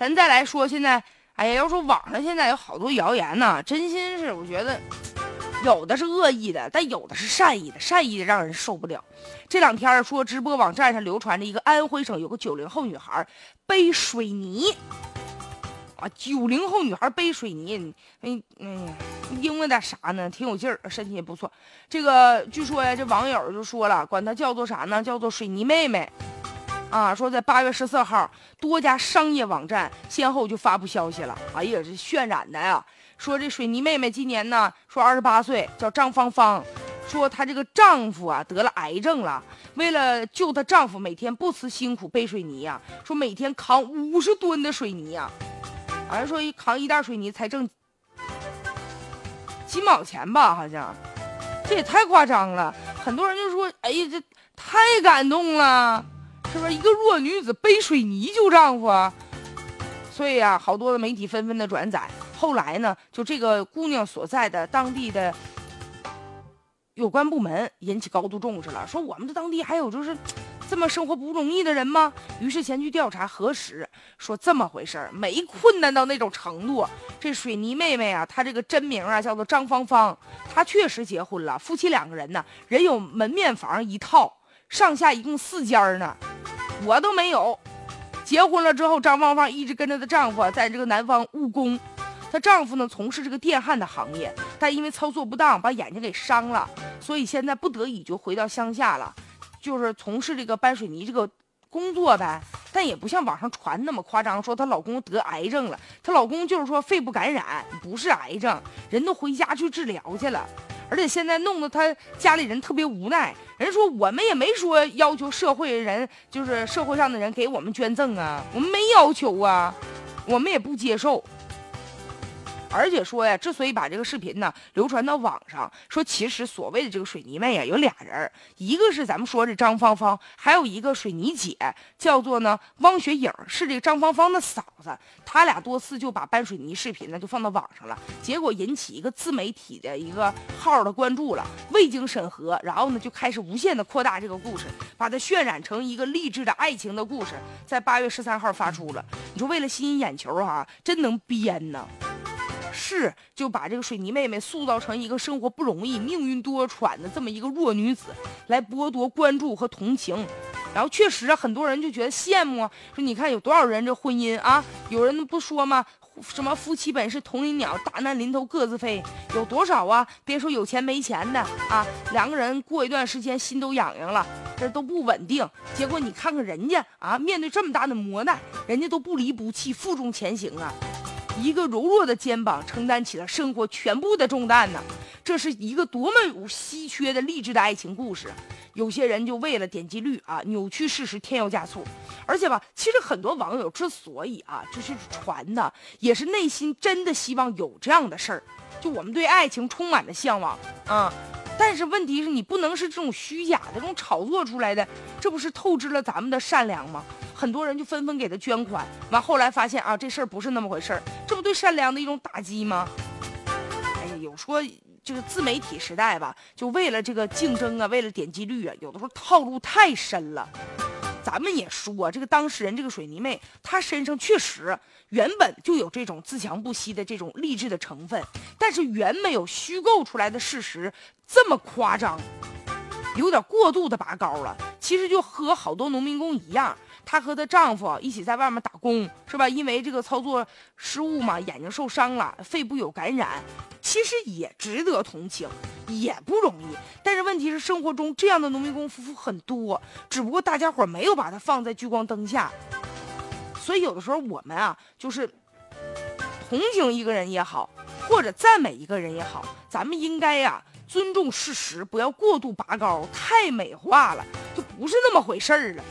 咱再来说现在，哎呀，要说网上现在有好多谣言呢，真心是我觉得有的是恶意的，但有的是善意的，善意的让人受不了。这两天说直播网站上流传着一个安徽省有个九零后女孩背水泥。啊，九零后女孩背水泥，哎，嗯，因为点啥呢？挺有劲儿，身体也不错。这个据说呀，这网友就说了，管她叫做啥呢？叫做水泥妹妹。啊，说在八月十四号，多家商业网站先后就发布消息了。哎呀，这渲染的呀，说这水泥妹妹今年呢，说二十八岁，叫张芳芳，说她这个丈夫啊得了癌症了，为了救她丈夫，每天不辞辛苦背水泥呀，说每天扛五十吨的水泥呀。好像说一扛一袋水泥才挣几毛钱吧，好像，这也太夸张了。很多人就说：“哎呀，这太感动了，是不是？一个弱女子背水泥救丈夫啊。”所以啊，好多的媒体纷纷的转载。后来呢，就这个姑娘所在的当地的有关部门引起高度重视了，说我们这当地还有就是。这么生活不容易的人吗？于是前去调查核实，说这么回事儿，没困难到那种程度。这水泥妹妹啊，她这个真名啊叫做张芳芳，她确实结婚了，夫妻两个人呢，人有门面房一套，上下一共四间呢。我都没有。结婚了之后，张芳芳一直跟着她丈夫在这个南方务工，她丈夫呢从事这个电焊的行业，但因为操作不当把眼睛给伤了，所以现在不得已就回到乡下了。就是从事这个搬水泥这个工作呗，但也不像网上传那么夸张，说她老公得癌症了。她老公就是说肺部感染，不是癌症，人都回家去治疗去了。而且现在弄得她家里人特别无奈。人说我们也没说要求社会人，就是社会上的人给我们捐赠啊，我们没要求啊，我们也不接受。而且说呀，之所以把这个视频呢流传到网上，说其实所谓的这个水泥妹呀，有俩人，一个是咱们说这张芳芳，还有一个水泥姐，叫做呢汪雪颖，是这个张芳芳的嫂子。他俩多次就把搬水泥视频呢就放到网上了，结果引起一个自媒体的一个号的关注了，未经审核，然后呢就开始无限的扩大这个故事，把它渲染成一个励志的爱情的故事，在八月十三号发出了。你说为了吸引眼球哈，真能编呢。是，就把这个水泥妹妹塑造成一个生活不容易、命运多舛的这么一个弱女子，来剥夺关注和同情。然后确实啊，很多人就觉得羡慕，说你看有多少人这婚姻啊，有人不说吗？什么夫妻本是同林鸟，大难临头各自飞。有多少啊？别说有钱没钱的啊，两个人过一段时间心都痒痒了，这都不稳定。结果你看看人家啊，面对这么大的磨难，人家都不离不弃，负重前行啊。一个柔弱的肩膀承担起了生活全部的重担呢，这是一个多么有稀缺的励志的爱情故事。有些人就为了点击率啊，扭曲事实，添油加醋。而且吧，其实很多网友之所以啊，就是传的，也是内心真的希望有这样的事儿。就我们对爱情充满了向往啊，但是问题是你不能是这种虚假的、这种炒作出来的，这不是透支了咱们的善良吗？很多人就纷纷给他捐款，完后来发现啊，这事儿不是那么回事儿，这不对善良的一种打击吗？哎呀，有说这个自媒体时代吧，就为了这个竞争啊，为了点击率啊，有的时候套路太深了。咱们也说，这个当事人这个水泥妹，她身上确实原本就有这种自强不息的这种励志的成分，但是远没有虚构出来的事实这么夸张，有点过度的拔高了。其实就和好多农民工一样。她和她丈夫一起在外面打工，是吧？因为这个操作失误嘛，眼睛受伤了，肺部有感染，其实也值得同情，也不容易。但是问题是，生活中这样的农民工夫妇很多，只不过大家伙没有把它放在聚光灯下。所以有的时候我们啊，就是同情一个人也好，或者赞美一个人也好，咱们应该呀尊重事实，不要过度拔高，太美化了，就不是那么回事儿了。